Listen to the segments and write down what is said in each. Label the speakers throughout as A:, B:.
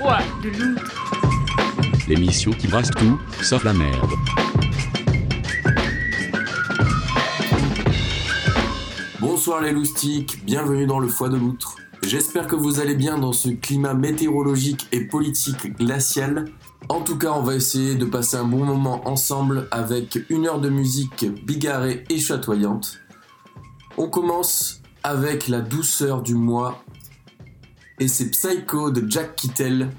A: De.
B: L'émission qui brasse tout, sauf la merde.
C: Bonsoir les loustiques, bienvenue dans le foie de l'outre. J'espère que vous allez bien dans ce climat météorologique et politique glacial. En tout cas, on va essayer de passer un bon moment ensemble avec une heure de musique bigarrée et chatoyante. On commence avec la douceur du mois et c'est Psycho de Jack Kittel,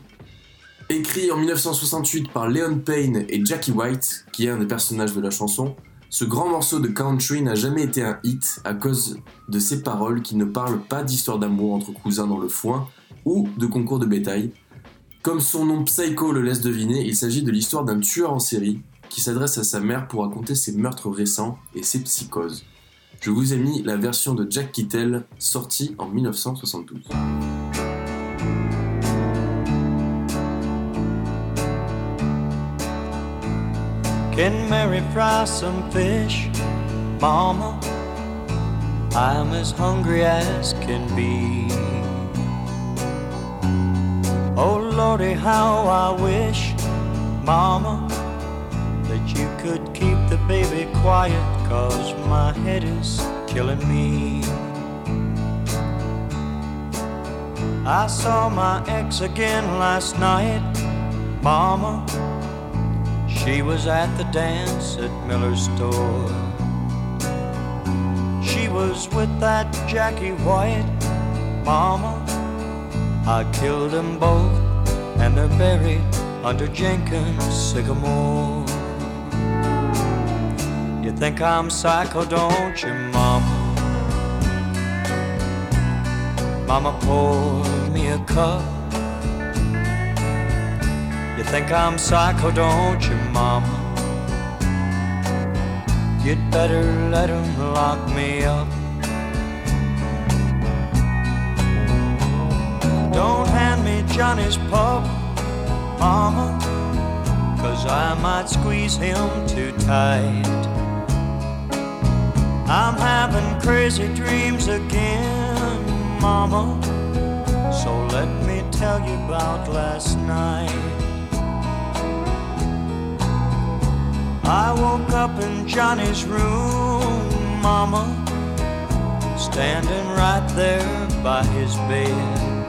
C: écrit en 1968 par Leon Payne et Jackie White, qui est un des personnages de la chanson. Ce grand morceau de country n'a jamais été un hit à cause de ses paroles qui ne parlent pas d'histoire d'amour entre cousins dans le foin ou de concours de bétail. Comme son nom Psycho le laisse deviner, il s'agit de l'histoire d'un tueur en série qui s'adresse à sa mère pour raconter ses meurtres récents et ses psychoses. Je vous ai mis la version de Jack Kittel sortie en 1972.
D: Can Mary fry some fish, Mama? I'm as hungry as can be. Oh Lordy, how I wish, Mama, that you could keep the baby quiet, cause my head is killing me. I saw my ex again last night, Mama. She was at the dance at Miller's store. She was with that Jackie White, Mama. I killed them both, and they're buried under Jenkins' sycamore. You think I'm psycho, don't you, Mama? Mama, pour me a cup. Think I'm psycho, don't you, Mama? You'd better let 'em lock me up. Don't hand me Johnny's pup, Mama, cause I might squeeze him too tight. I'm having crazy dreams again, Mama. So let me tell you about last night. I woke up in Johnny's room, Mama, standing right there by his bed.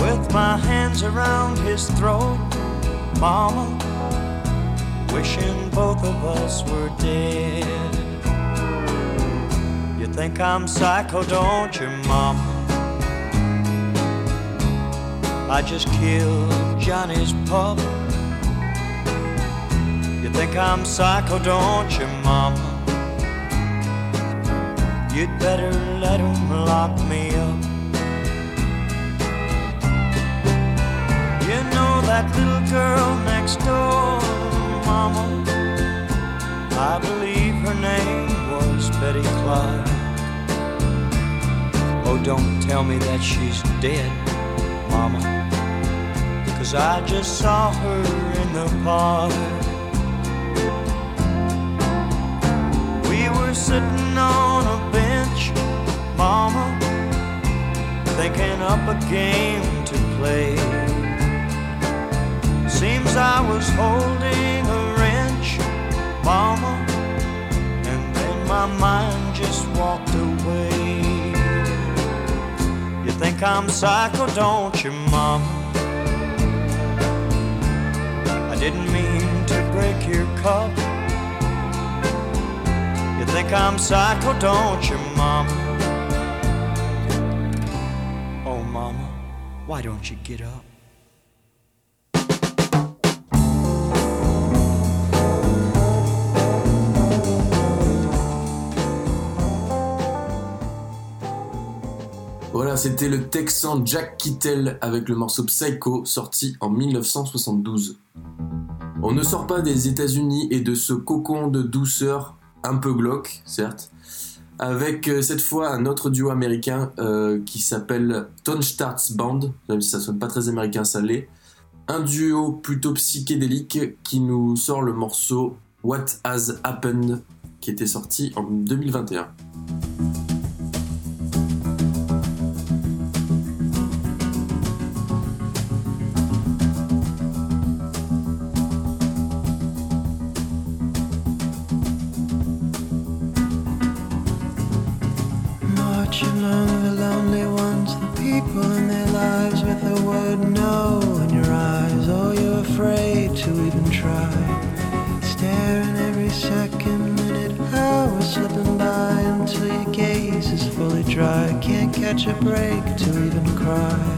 D: With my hands around his throat, Mama, wishing both of us were dead. You think I'm psycho, don't you, Mama? I just killed Johnny's pup. Think I'm psycho, don't you, Mama? You'd better let let 'em lock me up. You know that little girl next door, Mama? I believe her name was Betty Clark. Oh, don't tell me that she's dead, Mama. Cause I just saw her in the park. Sitting on a bench, Mama, thinking up a game to play. Seems I was holding a wrench, Mama, and then my mind just walked away. You think I'm psycho, don't you, Mama? I didn't mean to break your cup. You think I'm psycho, don't you, Mama? Oh, Mama, why don't you get up?
C: Voilà, c'était le Texan Jack Kittel avec le morceau Psycho sorti en 1972. On ne sort pas des États-Unis et de ce cocon de douceur un peu glauque, certes, avec euh, cette fois un autre duo américain euh, qui s'appelle Tone Starts Band, même si ça sonne pas très américain, ça l'est. Un duo plutôt psychédélique qui nous sort le morceau What Has Happened qui était sorti en 2021.
A: Can't a break to even cry.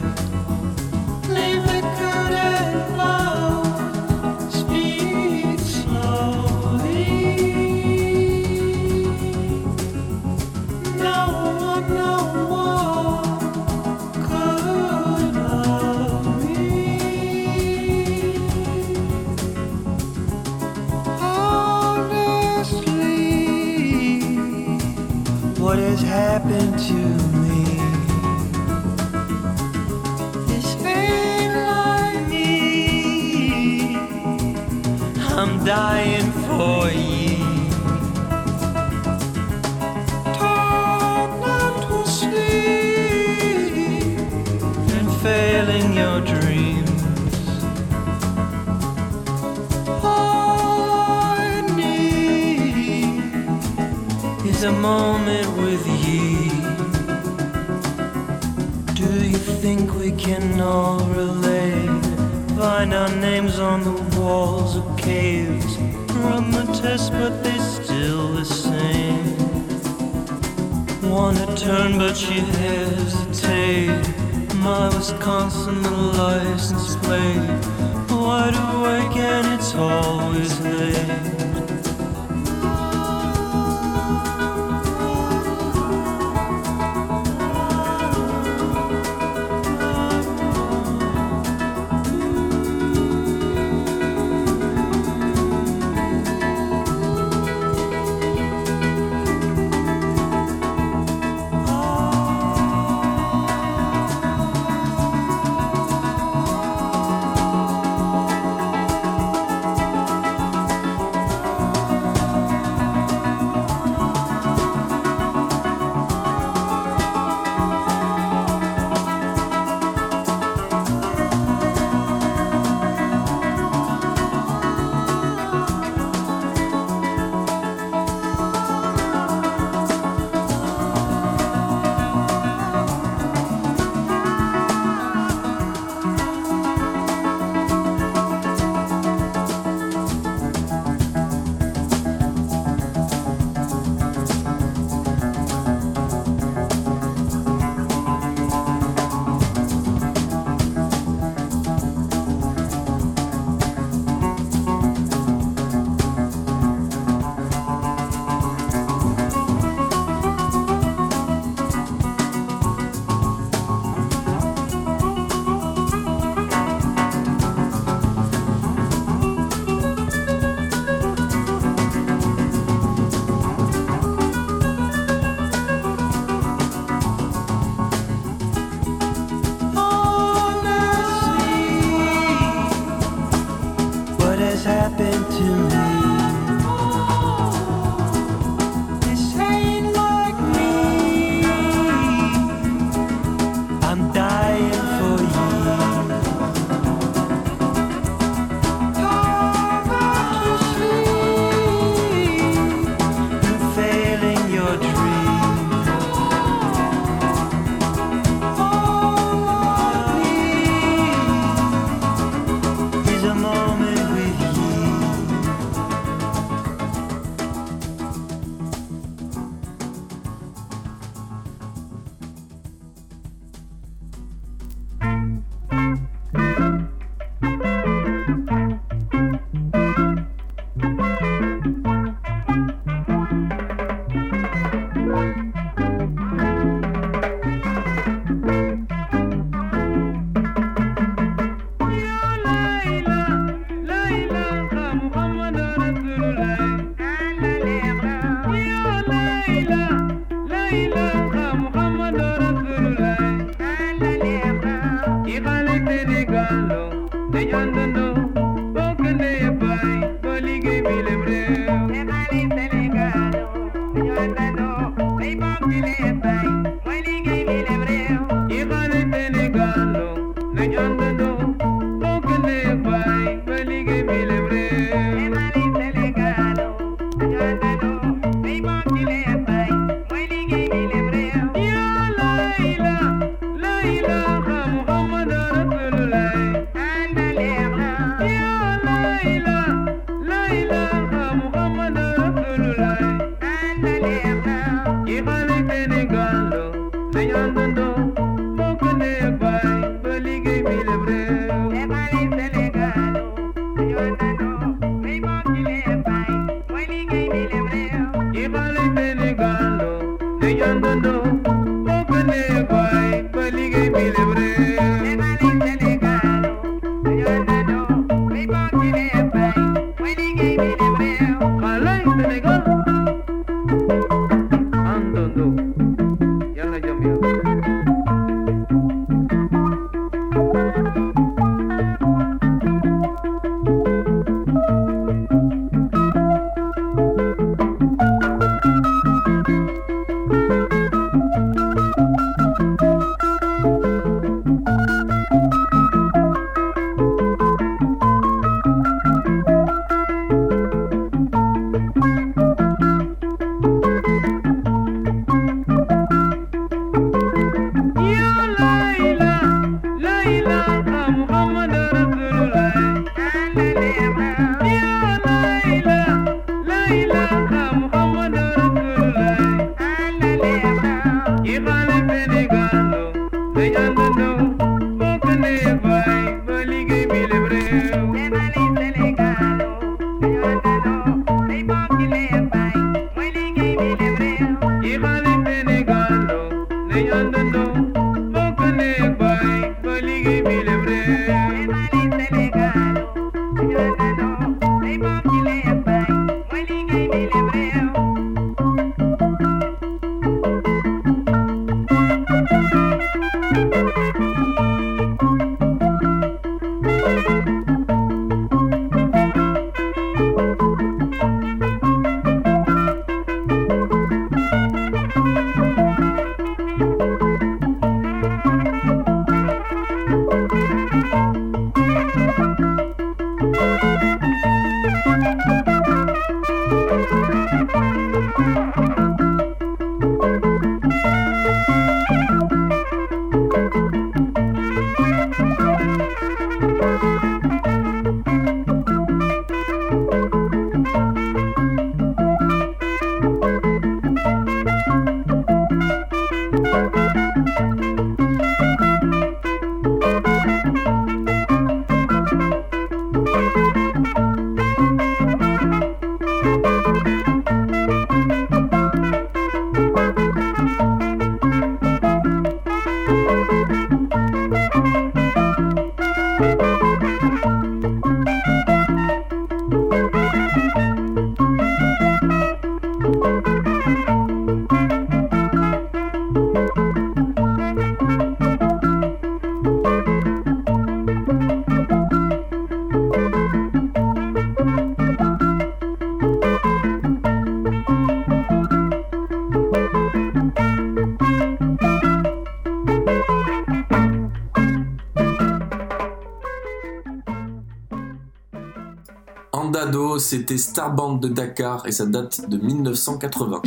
C: C'était Starband de Dakar et ça date de 1980.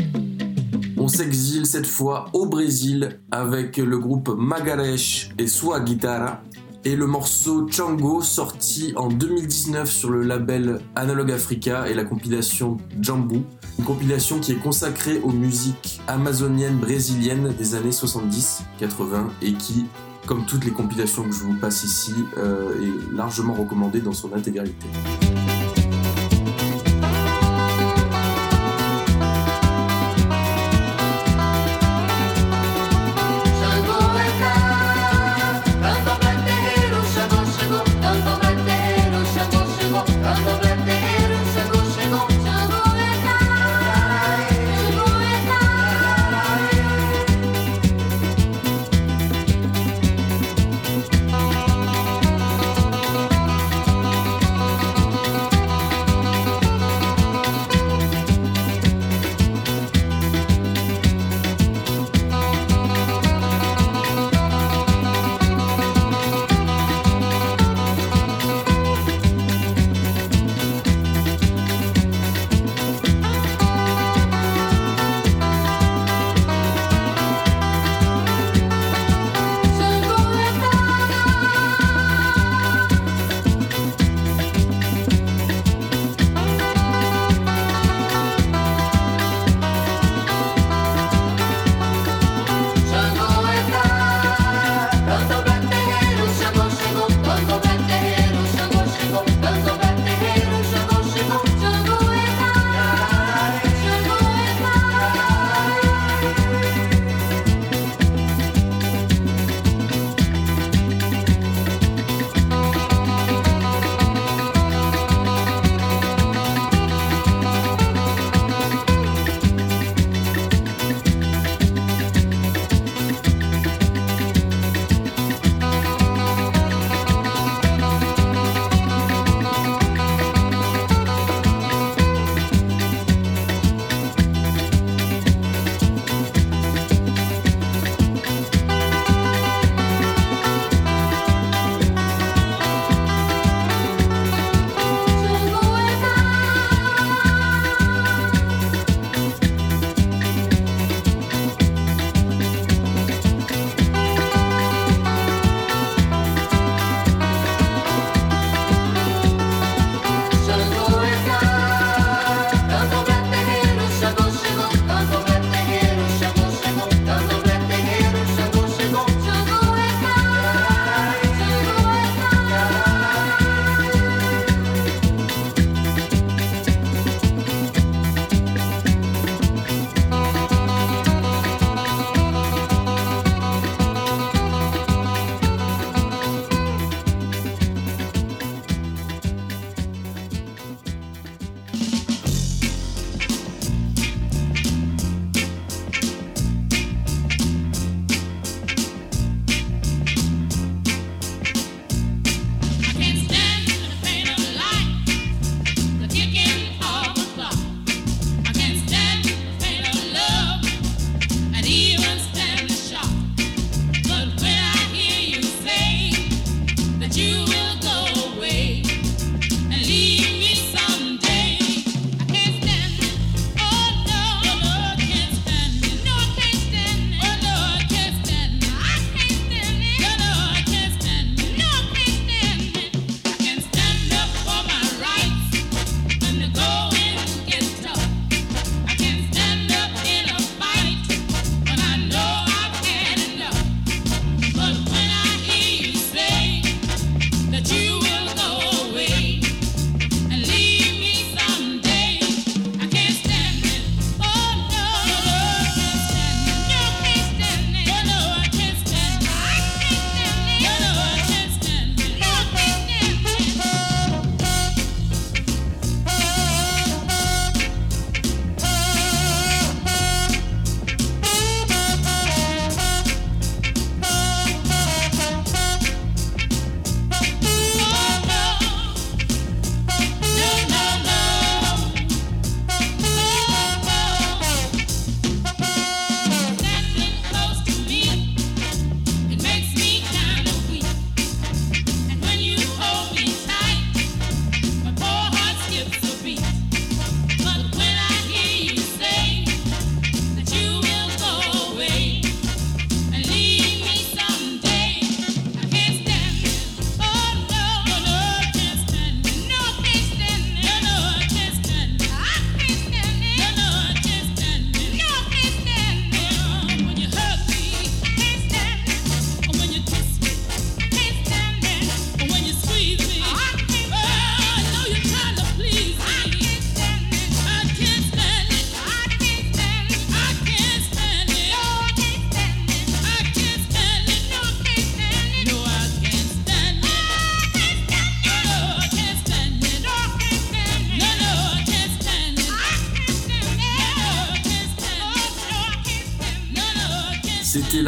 C: On s'exile cette fois au Brésil avec le groupe Magalhães et Sua Guitarra et le morceau Chango sorti en 2019 sur le label Analog Africa et la compilation Jambu, une compilation qui est consacrée aux musiques amazoniennes brésiliennes des années 70-80 et qui, comme toutes les compilations que je vous passe ici, euh, est largement recommandée dans son intégralité.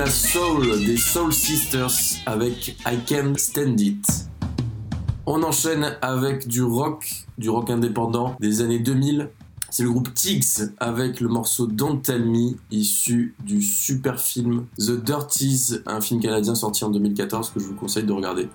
E: Soul des Soul Sisters avec I Can Stand It. On enchaîne avec du rock, du rock indépendant des années 2000. C'est le groupe Tigs avec le morceau Don't Tell Me, issu du super film The Dirties, un film canadien sorti en 2014 que je vous conseille de regarder.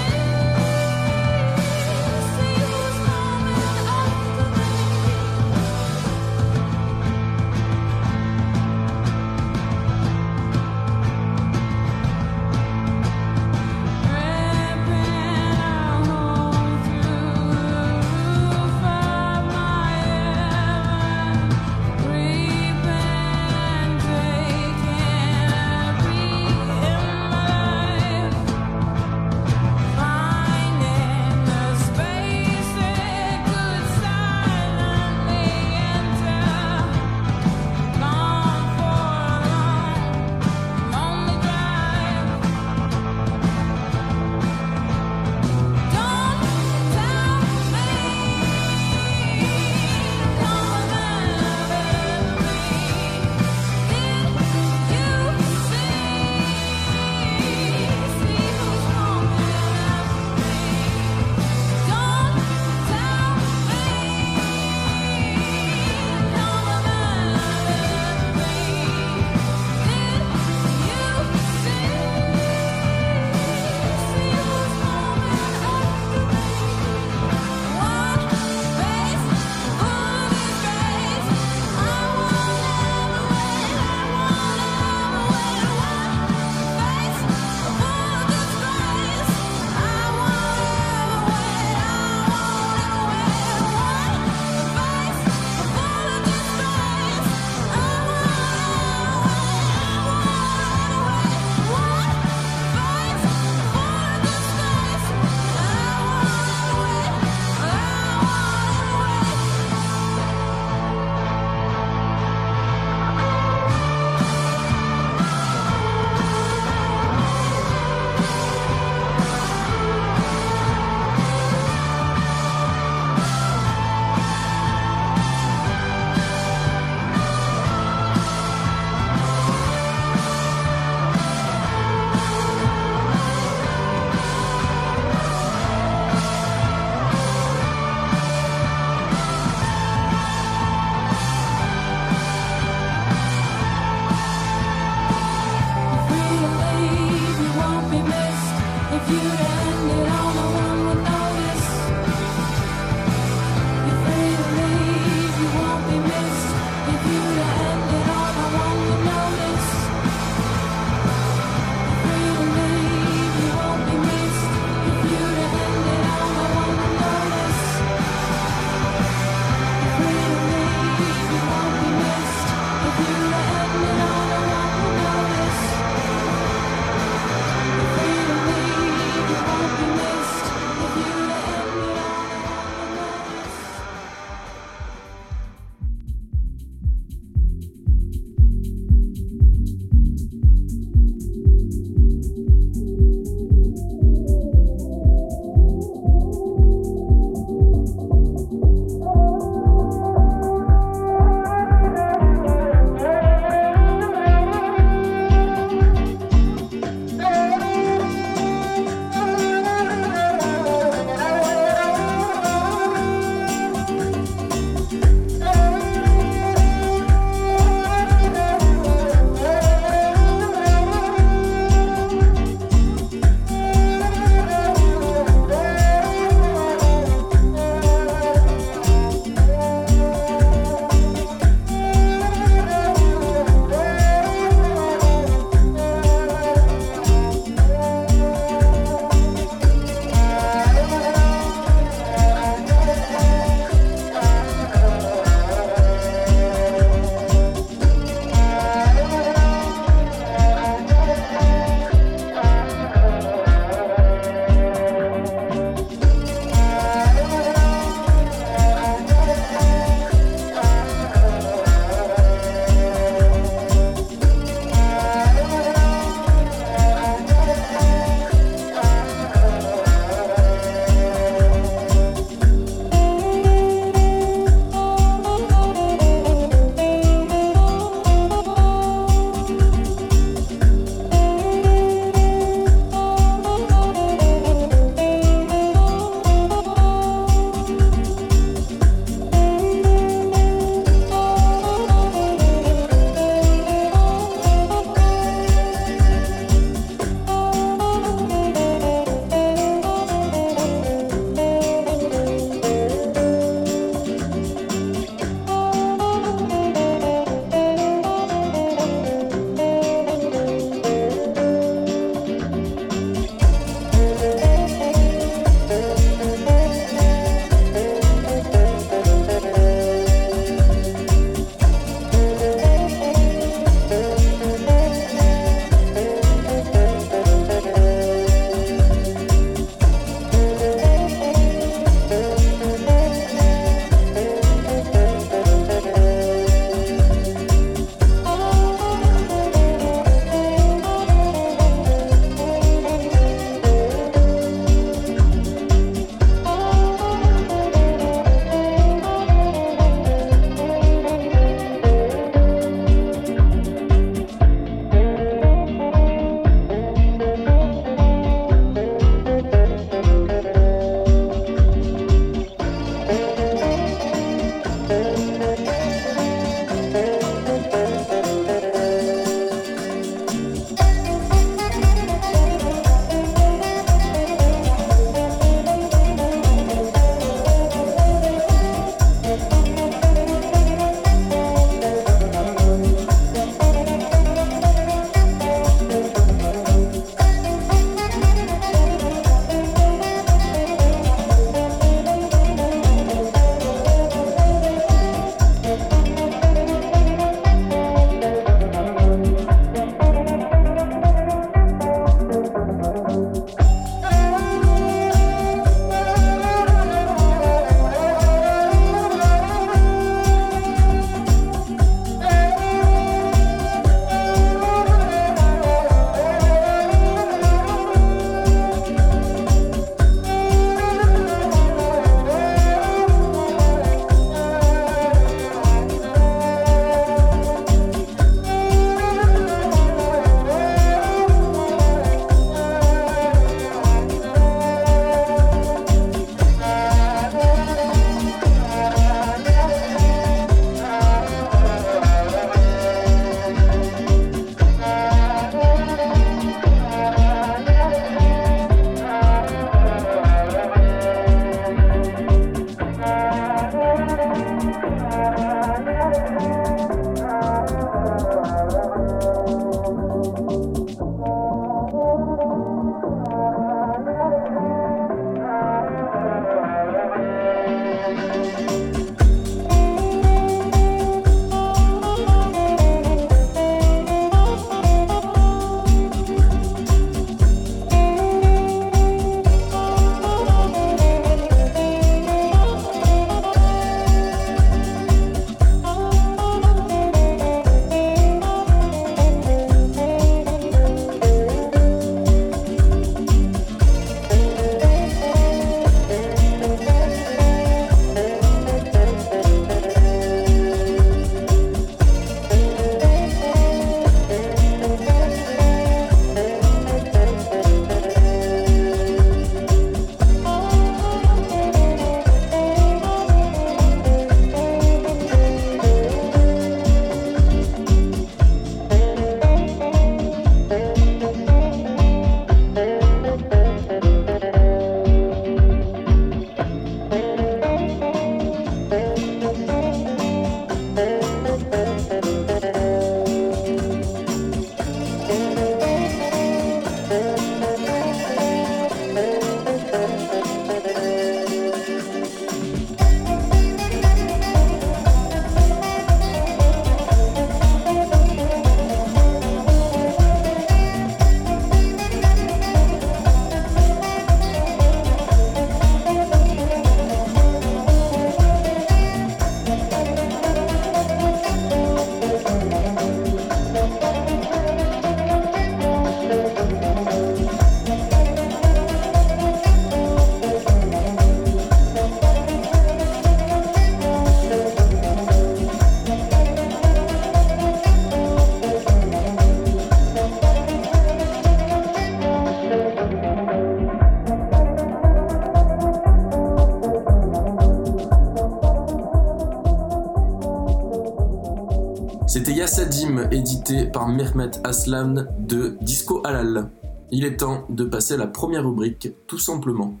D: Par Mehmet Aslan de Disco Halal. Il est temps de passer à la première rubrique, tout simplement.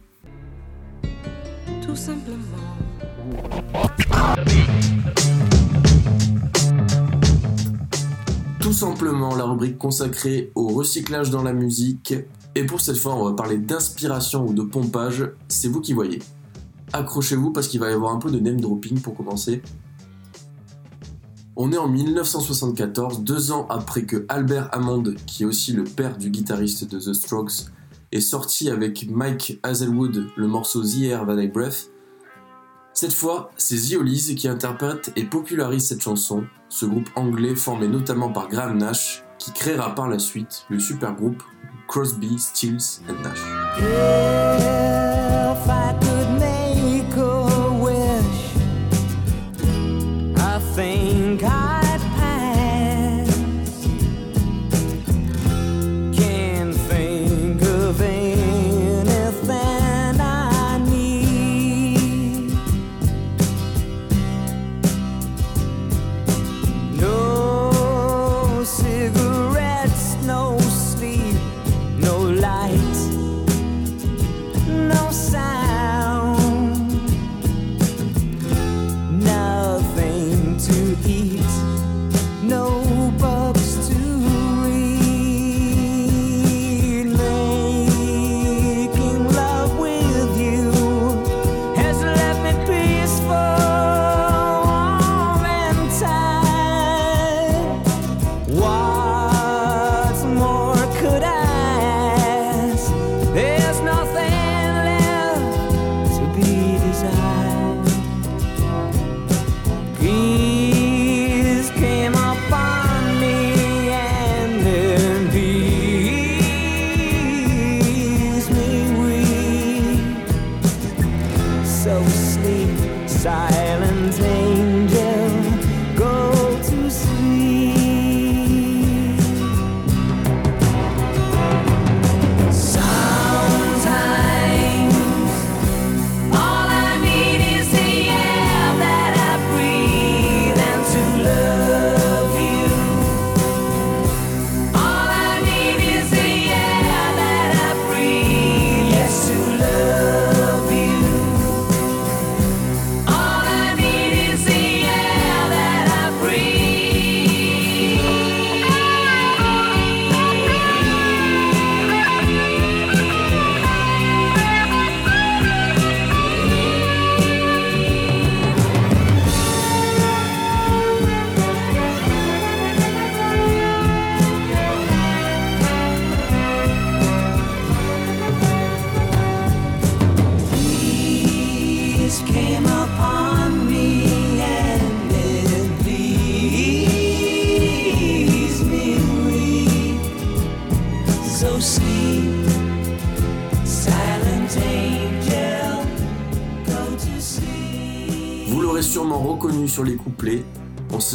E: Tout simplement.
D: Tout simplement la rubrique consacrée au recyclage dans la musique. Et pour cette fois, on va parler d'inspiration ou de pompage, c'est vous qui voyez. Accrochez-vous parce qu'il va y avoir un peu de name dropping pour commencer. On est en 1974, deux ans après que Albert Hammond, qui est aussi le père du guitariste de The Strokes, est sorti avec Mike Hazelwood le morceau The Air That I Breath. Cette fois, c'est The Hollies qui interprète et popularise cette chanson, ce groupe anglais formé notamment par Graham Nash, qui créera par la suite le supergroupe Crosby, Stills Nash.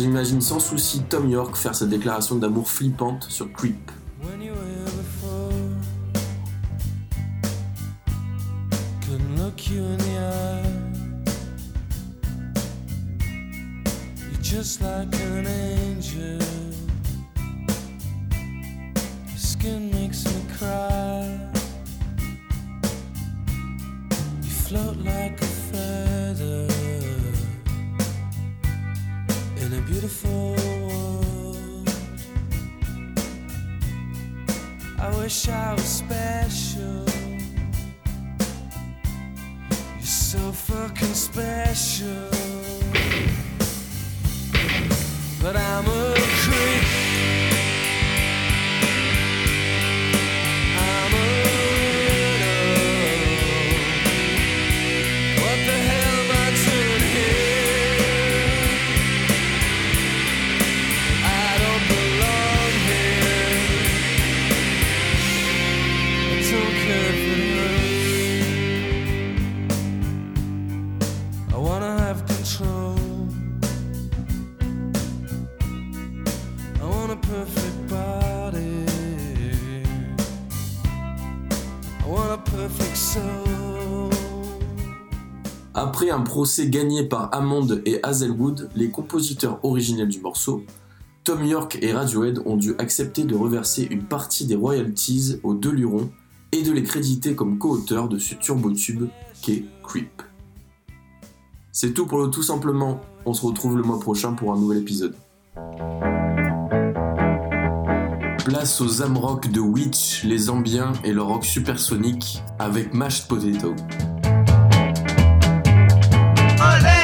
D: S'imagine sans souci Tom York faire sa déclaration d'amour flippante sur Creep.
C: Un procès gagné par Hammond et Hazelwood, les compositeurs originels du morceau, Tom York et Radiohead ont dû accepter de reverser une partie des royalties aux deux lurons et de les créditer comme co-auteurs de ce turbo-tube qu'est Creep. C'est tout pour le tout simplement, on se retrouve le mois prochain pour un nouvel épisode. Place aux Amrock de Witch, les Ambiens et leur rock supersonique avec Mashed Potato.
F: Oh,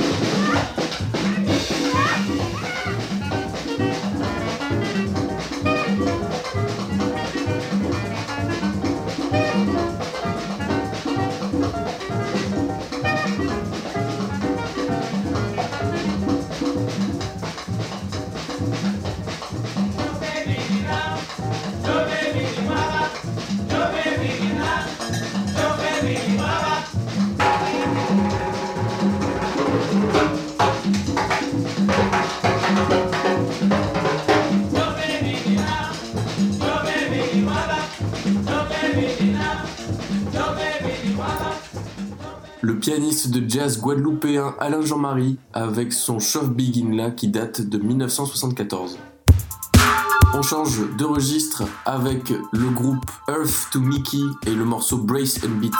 G: you de jazz guadeloupéen Alain Jean-Marie avec son Shove Begin qui date de 1974. On change de registre avec le groupe Earth to Mickey et le morceau Brace and Beat.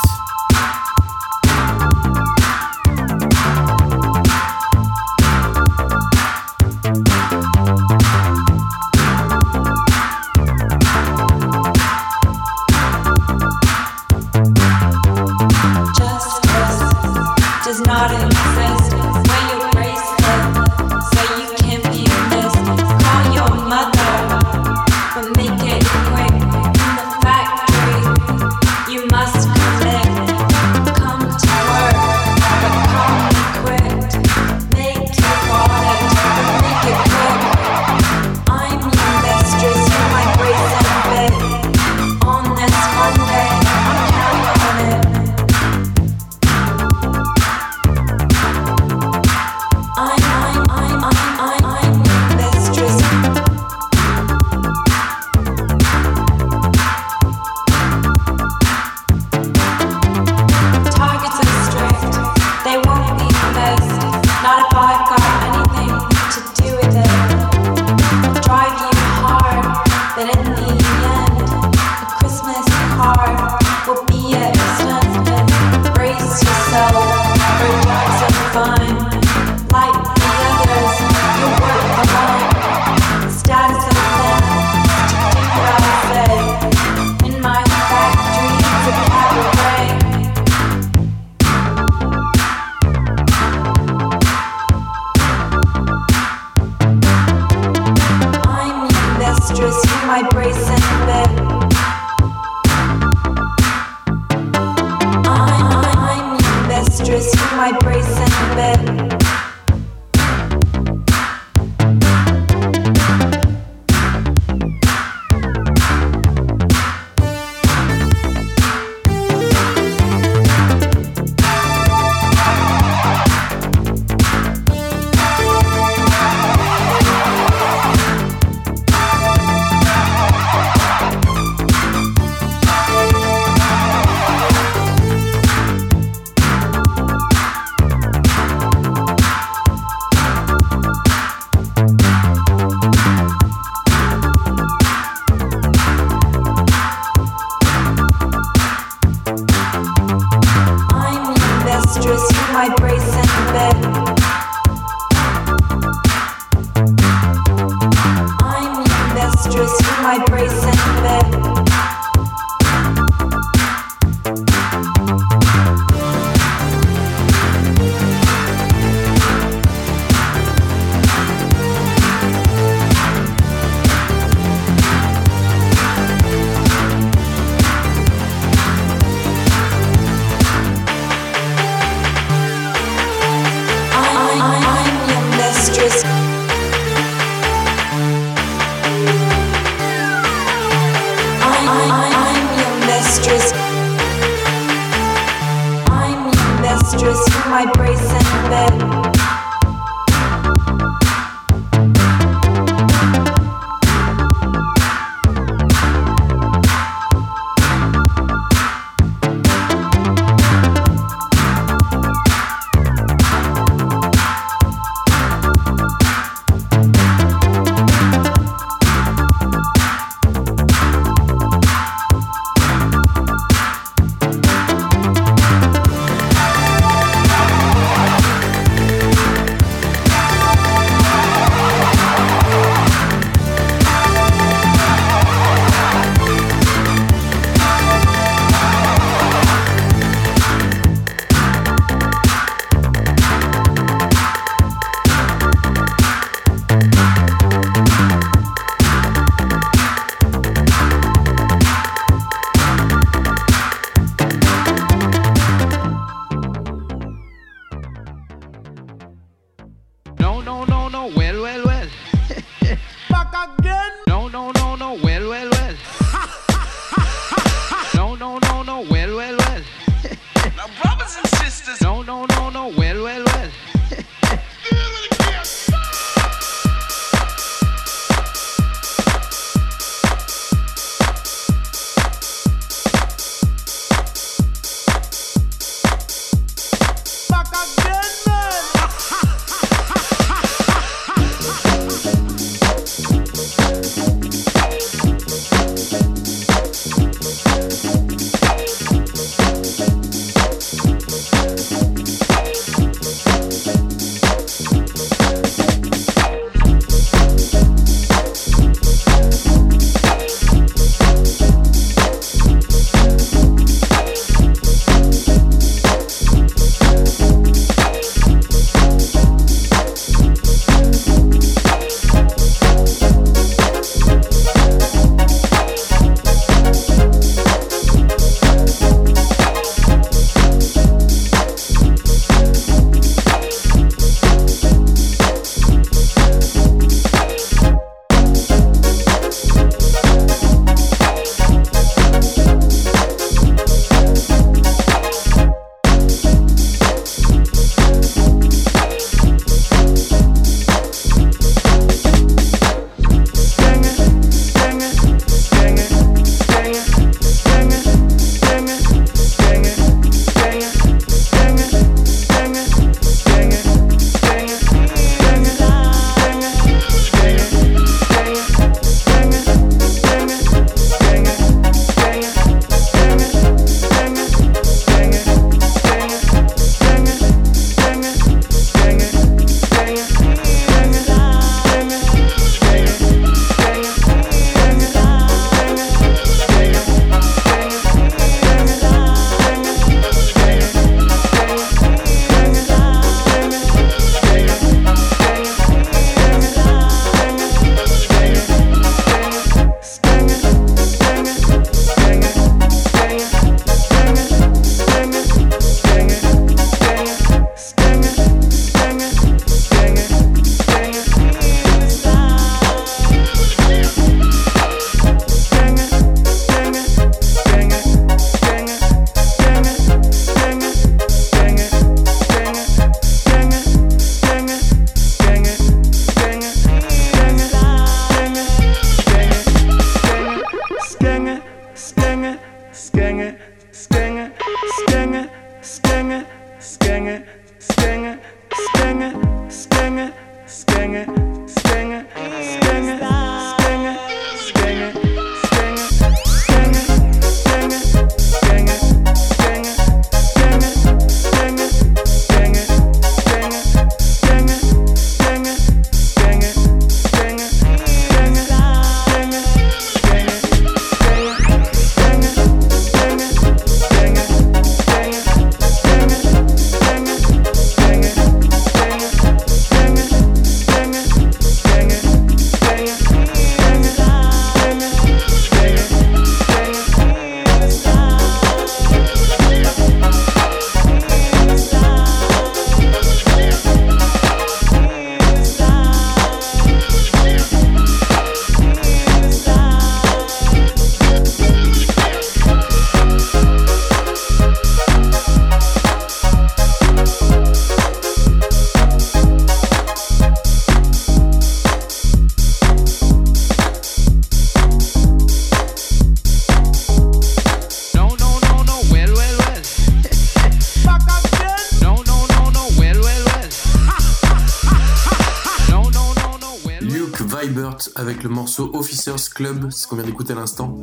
C: Avec le morceau Officers Club, ce qu'on vient d'écouter à l'instant.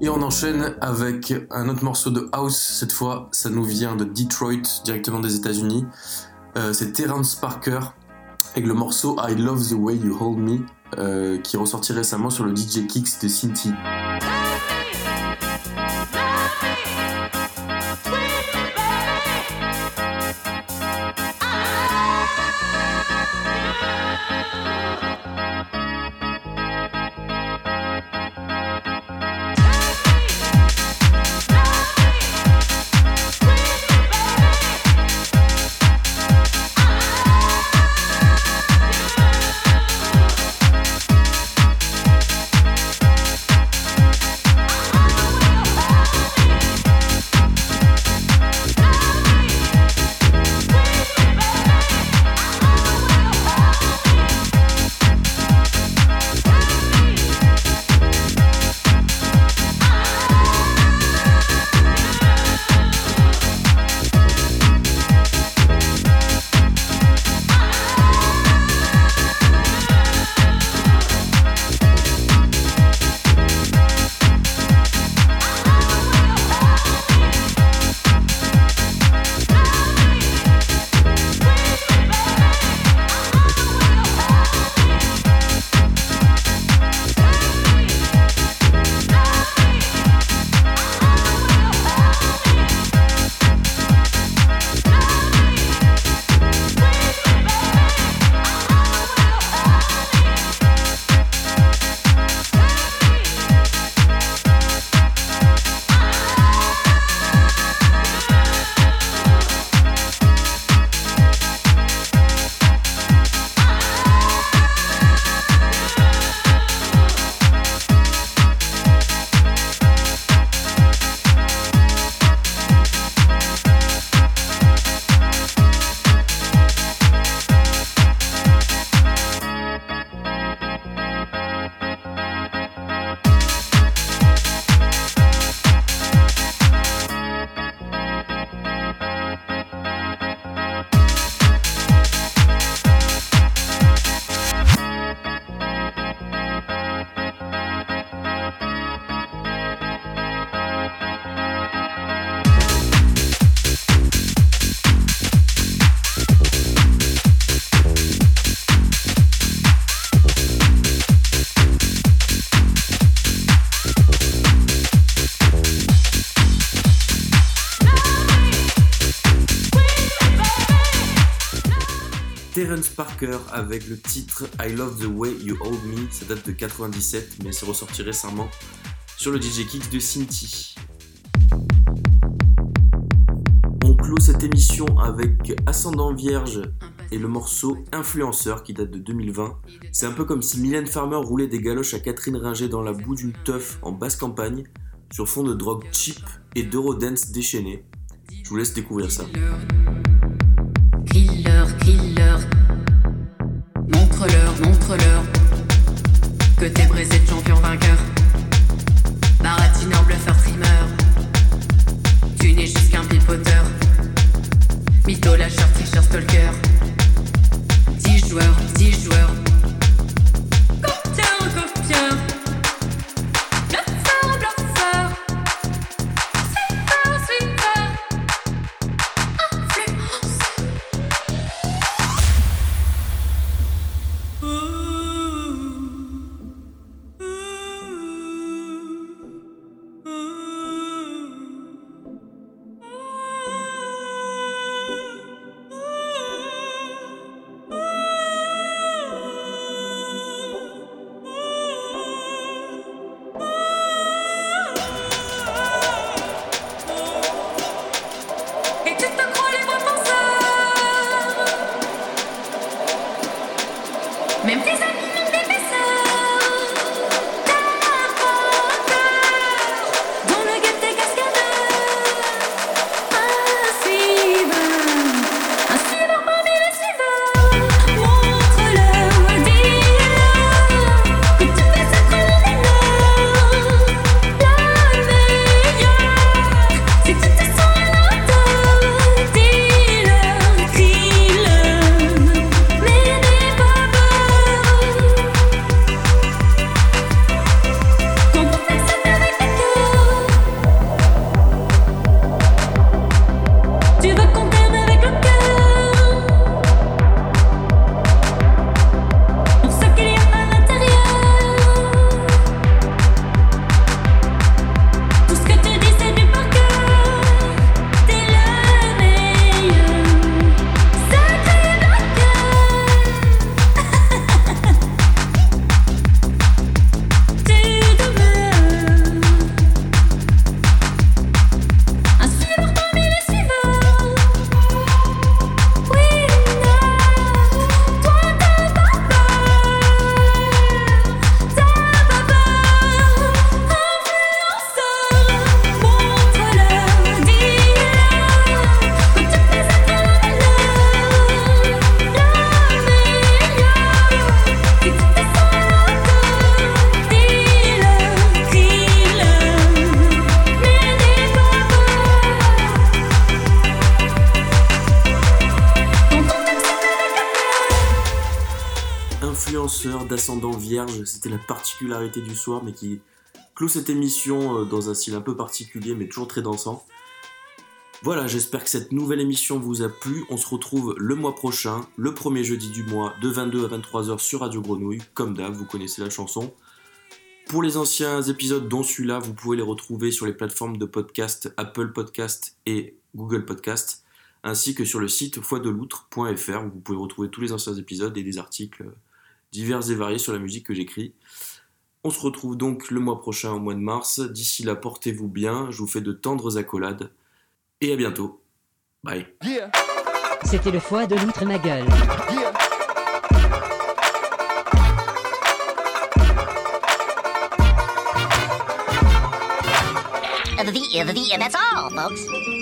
C: Et on enchaîne avec un autre morceau de House, cette fois ça nous vient de Detroit, directement des États-Unis. Euh, c'est Terrence Parker avec le morceau I Love the Way You Hold Me, euh, qui est ressorti récemment sur le DJ Kicks de Cinti. Parker avec le titre I Love the Way You Hold Me, ça date de 97 mais c'est ressorti récemment sur le DJ Kicks de Cinti. On clôt cette émission avec Ascendant Vierge et le morceau Influenceur qui date de 2020. C'est un peu comme si Mylène Farmer roulait des galoches à Catherine Ringer dans la boue d'une teuf en basse campagne sur fond de drogue cheap et d'eurodance déchaînée. Je vous laisse découvrir ça.
E: Grille-leur, grille-leur. Montre-leur, montre-leur. Que t'es brisé de champion vainqueur. Baratineur, bluffeur, trimeur. Tu n'es juste qu'un pipoteur. Mytho, lâcheur, tricheur, stalker. 10 joueurs, 10 joueurs.
C: Du soir, mais qui clôt cette émission euh, dans un style un peu particulier, mais toujours très dansant. Voilà, j'espère que cette nouvelle émission vous a plu. On se retrouve le mois prochain, le premier jeudi du mois, de 22 à 23h sur Radio Grenouille, comme d'hab, vous connaissez la chanson. Pour les anciens épisodes, dont celui-là, vous pouvez les retrouver sur les plateformes de podcast Apple Podcast et Google Podcast, ainsi que sur le site foideloutre.fr où vous pouvez retrouver tous les anciens épisodes et des articles divers et variés sur la musique que j'écris. On se retrouve donc le mois prochain au mois de mars. D'ici là, portez-vous bien, je vous fais de tendres accolades et à bientôt. Bye.
H: C'était le foie de l'outre ma gueule.
I: The, the, that's all, folks.